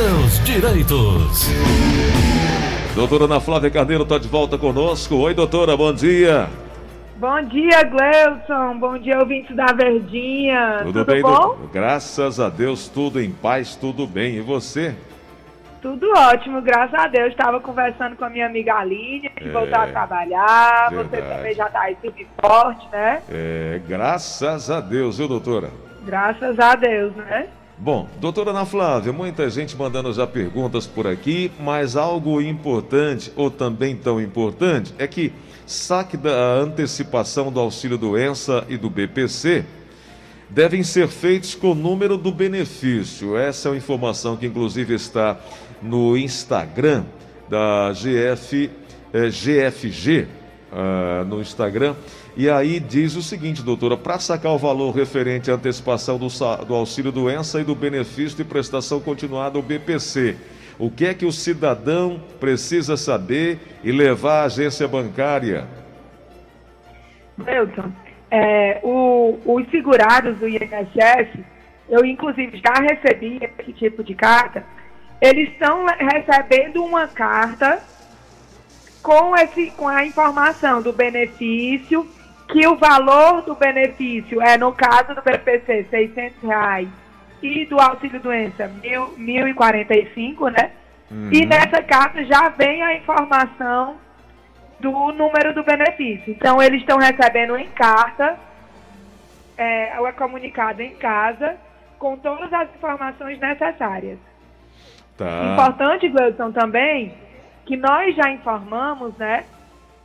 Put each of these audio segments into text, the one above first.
seus direitos. Doutora Ana Flávia Carneiro está de volta conosco. Oi, doutora, bom dia. Bom dia, Gleudson. Bom dia, ouvintes da Verdinha. Tudo, tudo bem, bom? Doutor? Graças a Deus, tudo em paz, tudo bem. E você? Tudo ótimo, graças a Deus. Estava conversando com a minha amiga Aline, de é, voltar a trabalhar. Verdade. Você também já está aí tudo forte, né? É, graças a Deus, viu, doutora? Graças a Deus, né? Bom, doutora Ana Flávia, muita gente mandando já perguntas por aqui, mas algo importante, ou também tão importante, é que saque da antecipação do auxílio doença e do BPC devem ser feitos com o número do benefício. Essa é uma informação que inclusive está no Instagram da GF, eh, GFG, uh, no Instagram. E aí diz o seguinte, doutora, para sacar o valor referente à antecipação do, do auxílio doença e do benefício de prestação continuada, o BPC, o que é que o cidadão precisa saber e levar à agência bancária? Milton, é, o, os segurados do INSS, eu inclusive já recebi esse tipo de carta, eles estão recebendo uma carta com, esse, com a informação do benefício, que o valor do benefício é, no caso do BPC, 600 reais, e do auxílio doença, 1.045, né? Uhum. E nessa carta já vem a informação do número do benefício. Então, eles estão recebendo em carta, é, ou é comunicado em casa, com todas as informações necessárias. Tá. Importante, Gleudson, também, que nós já informamos, né,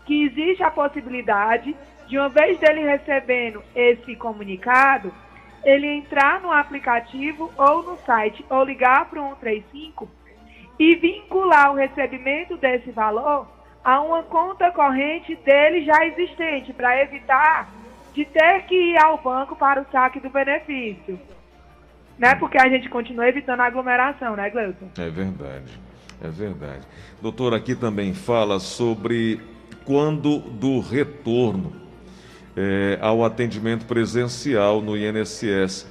que existe a possibilidade de, uma vez dele recebendo esse comunicado, ele entrar no aplicativo ou no site, ou ligar para o 135 e vincular o recebimento desse valor a uma conta corrente dele já existente, para evitar de ter que ir ao banco para o saque do benefício. Né? Porque a gente continua evitando a aglomeração, né, Gleuton? É verdade, é verdade. Doutor, aqui também fala sobre quando do retorno é, ao atendimento presencial no INSS.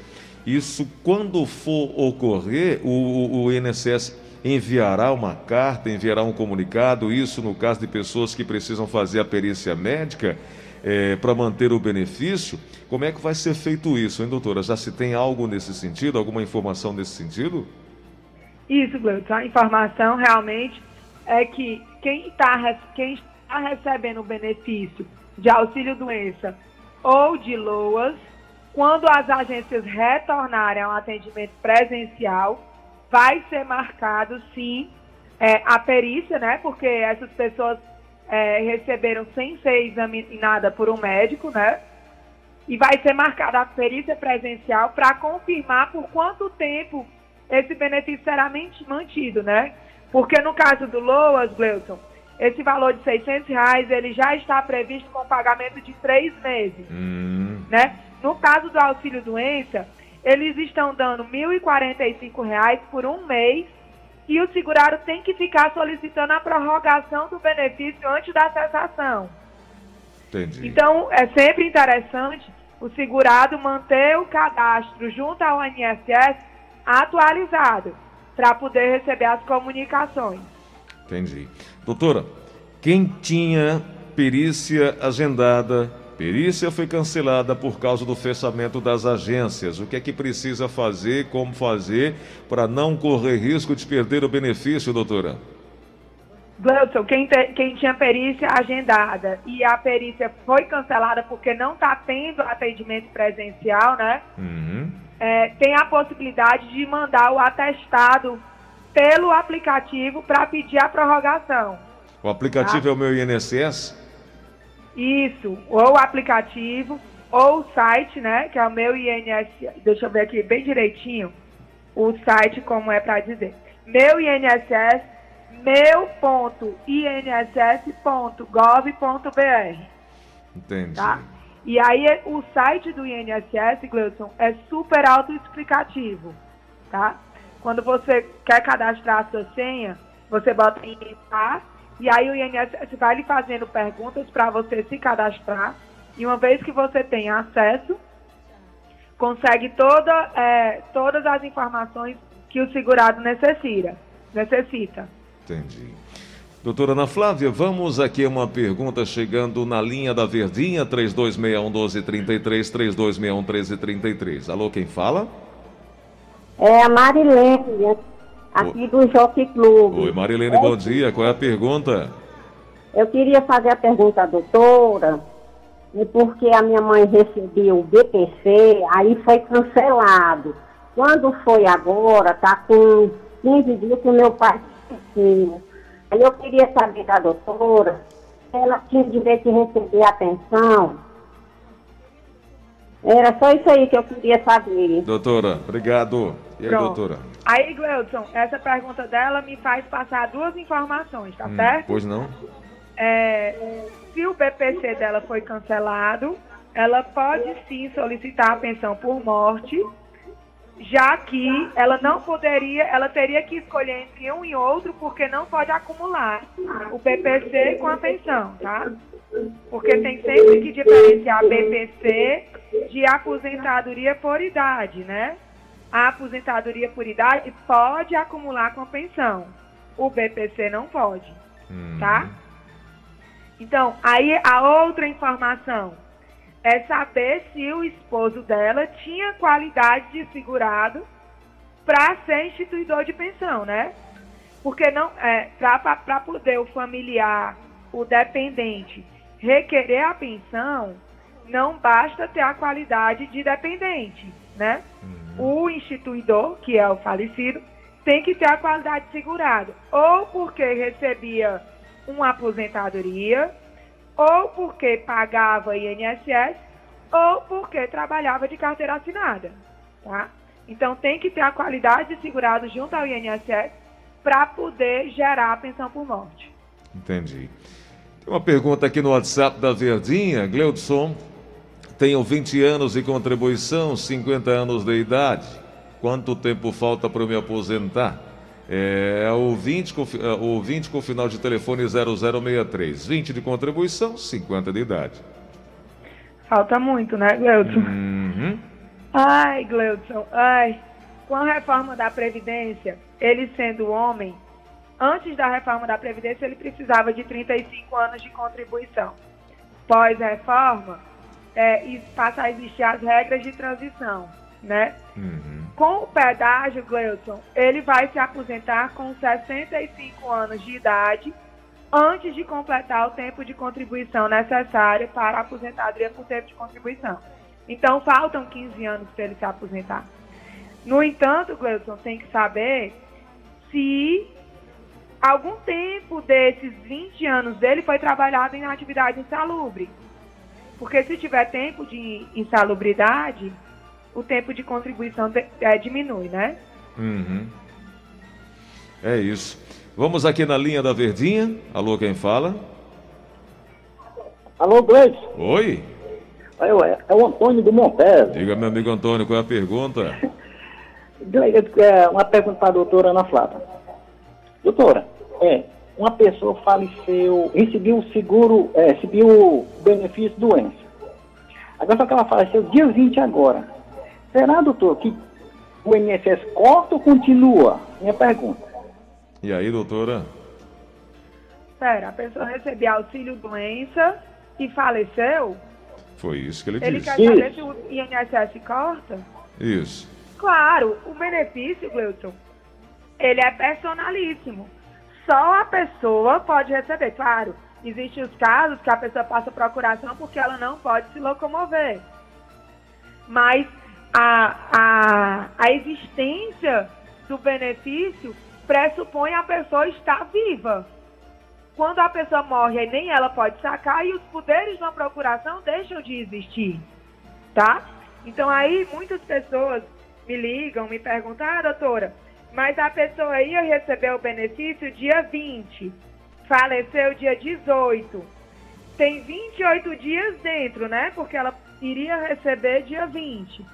Isso, quando for ocorrer, o, o INSS enviará uma carta, enviará um comunicado, isso no caso de pessoas que precisam fazer a perícia médica é, para manter o benefício. Como é que vai ser feito isso, hein, doutora? Já se tem algo nesse sentido, alguma informação nesse sentido? Isso, Gleudson. A informação realmente é que quem está quem está recebendo o benefício de auxílio-doença ou de LOAS, quando as agências retornarem ao atendimento presencial, vai ser marcado, sim, é, a perícia, né? Porque essas pessoas é, receberam sem ser examinada por um médico, né? E vai ser marcada a perícia presencial para confirmar por quanto tempo esse benefício será mantido, né? Porque no caso do LOAS, Gleuton, esse valor de 600 reais, ele já está previsto com pagamento de três meses, hum. né? No caso do auxílio doença, eles estão dando R$ 1.045 por um mês e o segurado tem que ficar solicitando a prorrogação do benefício antes da cessação. Entendi. Então, é sempre interessante o segurado manter o cadastro junto ao INSS atualizado para poder receber as comunicações. Entendi. Doutora, quem tinha perícia agendada, perícia foi cancelada por causa do fechamento das agências. O que é que precisa fazer, como fazer, para não correr risco de perder o benefício, doutora? Gleudson, quem, quem tinha perícia agendada e a perícia foi cancelada porque não está tendo atendimento presencial, né? Uhum. É, tem a possibilidade de mandar o atestado pelo aplicativo para pedir a prorrogação. O aplicativo tá? é o meu INSS? Isso, ou o aplicativo, ou o site, né? Que é o meu INSS. Deixa eu ver aqui bem direitinho o site, como é para dizer. Meu INSS, meu.inss.gov.br. Entendi. Tá? E aí o site do INSS, Gleudson, é super autoexplicativo, tá? Quando você quer cadastrar a sua senha, você bota em tá? e aí o INSS vai lhe fazendo perguntas para você se cadastrar. E uma vez que você tem acesso, consegue toda, é, todas as informações que o segurado necessita. necessita. Entendi. Doutora Ana Flávia, vamos aqui a uma pergunta chegando na linha da Verdinha, 3261-1233, 3261-1333. Alô, quem fala? É a Marilene, aqui do Jockey Clube. Oi, Marilene, bom dia. Qual é a pergunta? Eu queria fazer a pergunta à doutora, e porque a minha mãe recebeu o BPC, aí foi cancelado. Quando foi agora, tá com 15 dias que meu pai recebeu. Aí eu queria saber da doutora se ela tinha direito de receber a pensão. Era só isso aí que eu queria saber. Doutora, obrigado. E aí, Pronto. doutora? Aí, Gleudson, essa pergunta dela me faz passar duas informações, tá Hum, certo? pois não? É, se o BPC dela foi cancelado, ela pode sim solicitar a pensão por morte, já que ela não poderia, ela teria que escolher entre um e outro, porque não pode acumular o BPC com a pensão, tá? Porque tem sempre que diferenciar BPC de aposentadoria por idade, né? A aposentadoria por idade pode acumular com a pensão. O BPC não pode, Hum, tá? Então, aí a outra informação é saber se o esposo dela tinha qualidade de segurado para ser instituidor de pensão, né? Porque não é para poder o familiar, o dependente requerer a pensão, não basta ter a qualidade de dependente, né? O instituidor, que é o falecido, tem que ter a qualidade de segurado, ou porque recebia uma aposentadoria, ou porque pagava INSS, ou porque trabalhava de carteira assinada, tá? Então tem que ter a qualidade de segurado junto ao INSS para poder gerar a pensão por morte. Entendi. Tem uma pergunta aqui no WhatsApp da Verdinha. Gleudson, tenho 20 anos de contribuição, 50 anos de idade. Quanto tempo falta para eu me aposentar? É o 20 com, é, o 20 com final de telefone 0063. 20 de contribuição, 50 de idade. Falta muito, né, Gleudson? Uhum. Ai, Gleudson, ai. Com a reforma da Previdência, ele sendo homem, antes da reforma da Previdência, ele precisava de 35 anos de contribuição. Pós-reforma, é, e passa a existir as regras de transição, né? Uhum. Com o pedágio, Gleudson, ele vai se aposentar com 65 anos de idade, antes de completar o tempo de contribuição necessário para a aposentadoria por tempo de contribuição. Então, faltam 15 anos para ele se aposentar. No entanto, Gleudson, tem que saber se algum tempo desses 20 anos dele foi trabalhado em atividade insalubre. Porque se tiver tempo de insalubridade, o tempo de contribuição de- é, diminui, né? Uhum. É isso. Vamos aqui na linha da Verdinha. Alô, quem fala? Alô, Gleice. Oi. É, o- é o Antônio do Montes. Diga, meu amigo Antônio, qual é a pergunta? Gleice, é uma pergunta para a doutora Ana Flávia. Doutora, é, uma pessoa faleceu, recebeu o seguro, é, recebeu o benefício doença. Agora só que ela faleceu dia 20 agora. Será, doutor, que o INSS corta ou continua? Minha pergunta. E aí, doutora? Pera, a pessoa recebeu auxílio doença e faleceu? Foi isso que ele Ele disse. quer saber Isso. se o INSS corta? Isso. Claro, o benefício, Gleuton, ele é personalíssimo. Só a pessoa pode receber. Claro, existem os casos que a pessoa passa procuração porque ela não pode se locomover. Mas a, a, a existência do benefício pressupõe a pessoa estar viva. Quando a pessoa morre, nem ela pode sacar e os poderes da procuração deixam de existir, tá? Então aí muitas pessoas me ligam, me perguntam, ah, doutora, mas a pessoa ia receber o benefício dia 20, faleceu dia 18. Tem 28 dias dentro, né? Porque ela iria receber dia 20.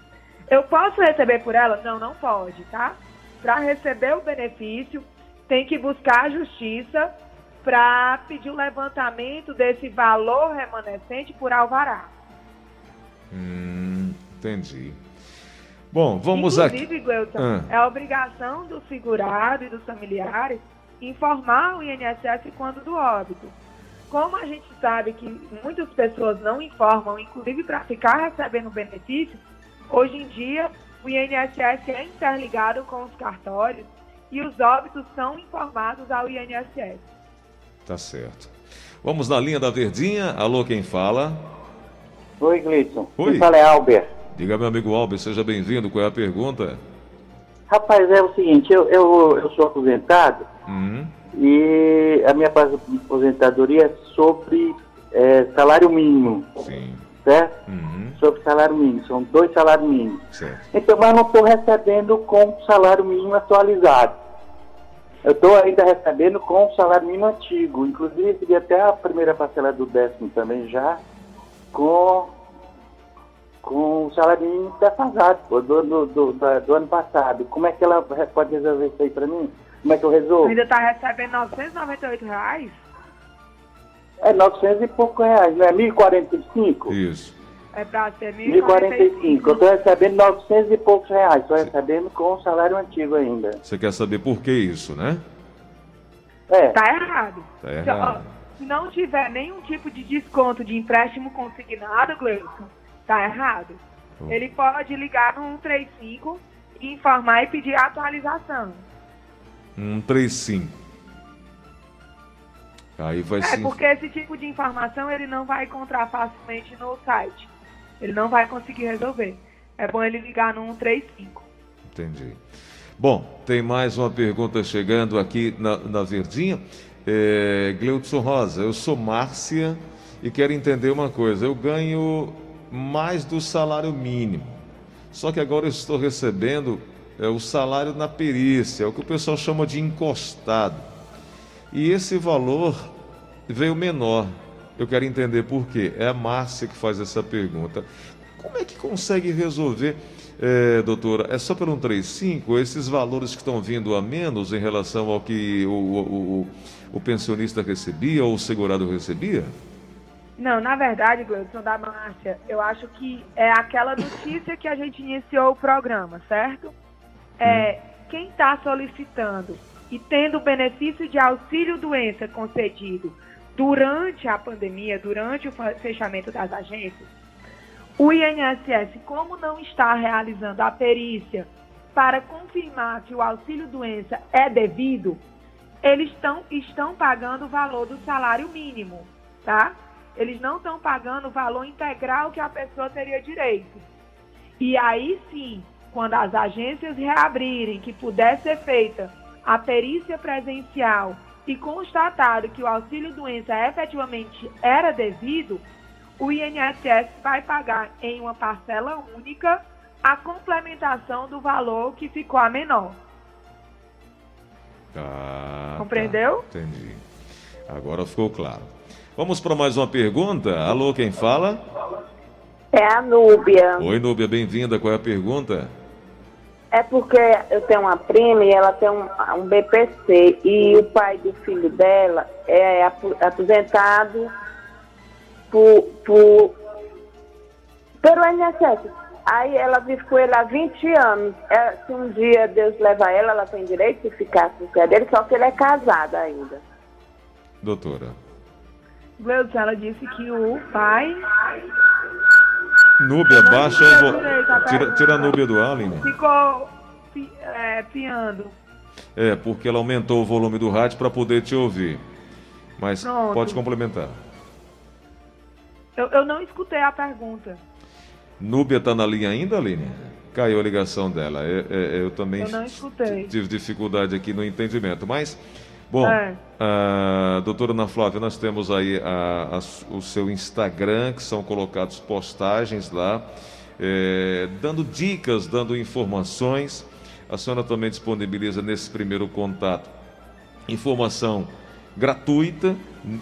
Eu posso receber por ela? Não, não pode, tá? Para receber o benefício, tem que buscar a justiça para pedir o levantamento desse valor remanescente por alvará. Hum, entendi. Bom, vamos Inclusive, aqui. Gleuton, Ah. é obrigação do segurado e dos familiares informar o INSS quando do óbito. Como a gente sabe que muitas pessoas não informam, inclusive para ficar recebendo benefício, hoje em dia o INSS é interligado com os cartórios e os óbitos são informados ao INSS. Tá certo. Vamos na linha da Verdinha. Alô, quem fala? Oi, Gleison. Oi. Quem fala é Albert. Diga, meu amigo Alves, seja bem-vindo. Qual é a pergunta? Rapaz, é o seguinte, eu, eu, eu sou aposentado Hum, e a minha aposentadoria é sobre é, salário mínimo, sim. certo? Uhum, Sobre salário mínimo, são dois salários mínimos. certo. Então, mas não estou recebendo com salário mínimo atualizado. Eu estou ainda recebendo com o salário mínimo antigo. Inclusive, recebi até a primeira parcela do décimo também já com, com o salário mínimo defasado pô, do, do, do, do ano passado. Como é que ela pode resolver isso aí para mim? Como é que eu resolvo? Ainda está recebendo 998 reais? É 900 e pouco reais, não é? 1.045? Isso. É para ser 1.045. Eu estou recebendo 900 e poucos reais. Estou recebendo com o salário antigo ainda. Você quer saber por que isso, né? É. Tá errado. Tá Se, ó, errado. se não tiver nenhum tipo de desconto de empréstimo consignado, Gleison, tá errado. Hum. Ele pode ligar no 135 e informar e pedir atualização. Um 35. Aí vai É, porque esse tipo de informação ele não vai encontrar facilmente no site. Ele não vai conseguir resolver. É bom ele ligar no 135. Entendi. Bom, tem mais uma pergunta chegando aqui na, na Verdinha. É, Gleudson Rosa, eu sou Márcia e quero entender uma coisa. Eu ganho mais do salário mínimo. Só que agora eu estou recebendo é, o salário na perícia, é o que o pessoal chama de encostado. E esse valor veio menor. Eu quero entender por quê. É a Márcia que faz essa pergunta. Como é que consegue resolver, eh, doutora? É só pelo 135? Esses valores que estão vindo a menos em relação ao que o, o, o, o pensionista recebia ou o segurado recebia? Não, na verdade, Gleudson da Márcia, eu acho que é aquela notícia que a gente iniciou o programa, certo? É, quem está solicitando e tendo o benefício de auxílio-doença concedido durante a pandemia, durante o fechamento das agências, o INSS, como não está realizando a perícia para confirmar que o auxílio-doença é devido, eles estão, estão pagando o valor do salário mínimo, tá? Eles não estão pagando o valor integral que a pessoa teria direito. E aí sim, quando as agências reabrirem, que puder ser feita a perícia presencial e constatado que o auxílio-doença efetivamente era devido, o INSS vai pagar em uma parcela única a complementação do valor que ficou a menor. Ah, Compreendeu? tá. Entendi. Agora ficou claro. Vamos para mais uma pergunta. Alô, quem fala? É a Núbia. Oi, Núbia, bem-vinda. Qual é a pergunta? É porque eu tenho uma prima e ela tem um, um BPC e o pai do filho dela é apo- aposentado por, por, pelo INSS. Aí ela vive com ele há 20 anos. É, se um dia Deus levar ela, ela tem direito de ficar com o pé dele, só que ele é casado ainda. Doutora. Gleudson, ela disse que o pai Núbia, Não baixa entendi o vo... direito a tira, tira a Núbia do ar, Aline. ficou é, piando. É, porque ela aumentou o volume do rádio para poder te ouvir. Mas Pronto. pode complementar. Eu, eu não escutei a pergunta. Núbia está na linha ainda, Aline? Caiu a ligação dela. É, é, eu também Eu não escutei. tive dificuldade aqui no entendimento. Mas, bom, É. a doutora Ana Flávia, nós temos aí a- a- o seu Instagram, que são colocados postagens lá, é, dando dicas, dando informações. A senhora também disponibiliza nesse primeiro contato informação gratuita,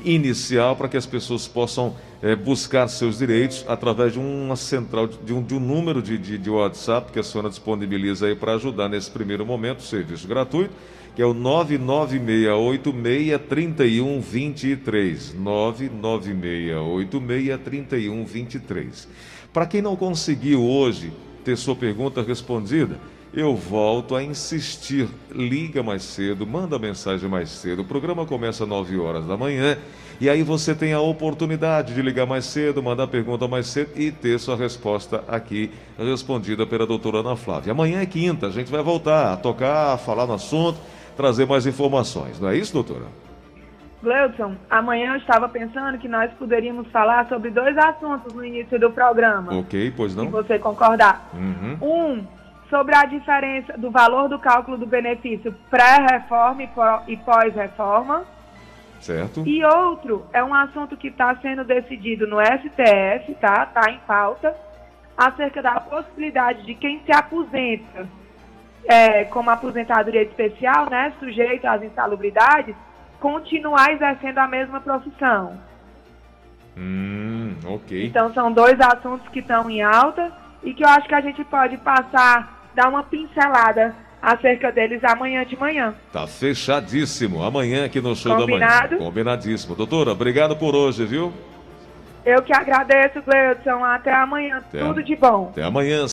inicial, para que as pessoas possam eh, buscar seus direitos através de uma central, de um, de um número de, de, de WhatsApp que a senhora disponibiliza aí para ajudar nesse primeiro momento, serviço gratuito, que é o 996863123. 996863123. Para quem não conseguiu hoje ter sua pergunta respondida, eu volto a insistir. Liga mais cedo, manda mensagem mais cedo. O programa começa às 9 horas da manhã e aí você tem a oportunidade de ligar mais cedo, mandar pergunta mais cedo e ter sua resposta aqui respondida pela doutora Ana Flávia. Amanhã é quinta, a gente vai voltar a tocar, a falar no assunto, trazer mais informações. Não é isso, doutora? Gleudson, amanhã eu estava pensando que nós poderíamos falar sobre dois assuntos no início do programa. Ok, pois não? Se você concordar. Uhum. Um, sobre a diferença do valor do cálculo do benefício pré-reforma e pó- pós-reforma. Certo? E outro é um assunto que está sendo decidido no STF, tá? Está em pauta, acerca da possibilidade de quem se aposenta é, como aposentadoria especial, né, sujeito às insalubridades, continuar exercendo a mesma profissão. Hum, ok. Então são dois assuntos que estão em alta e que eu acho que a gente pode passar, dar uma pincelada acerca deles amanhã de manhã. Tá fechadíssimo. Amanhã aqui no show da Combinado? manhã. Combinadíssimo. Doutora, obrigado por hoje, viu? Eu que agradeço, Gleudson. Até amanhã. Até Tudo a- de bom. Até amanhã.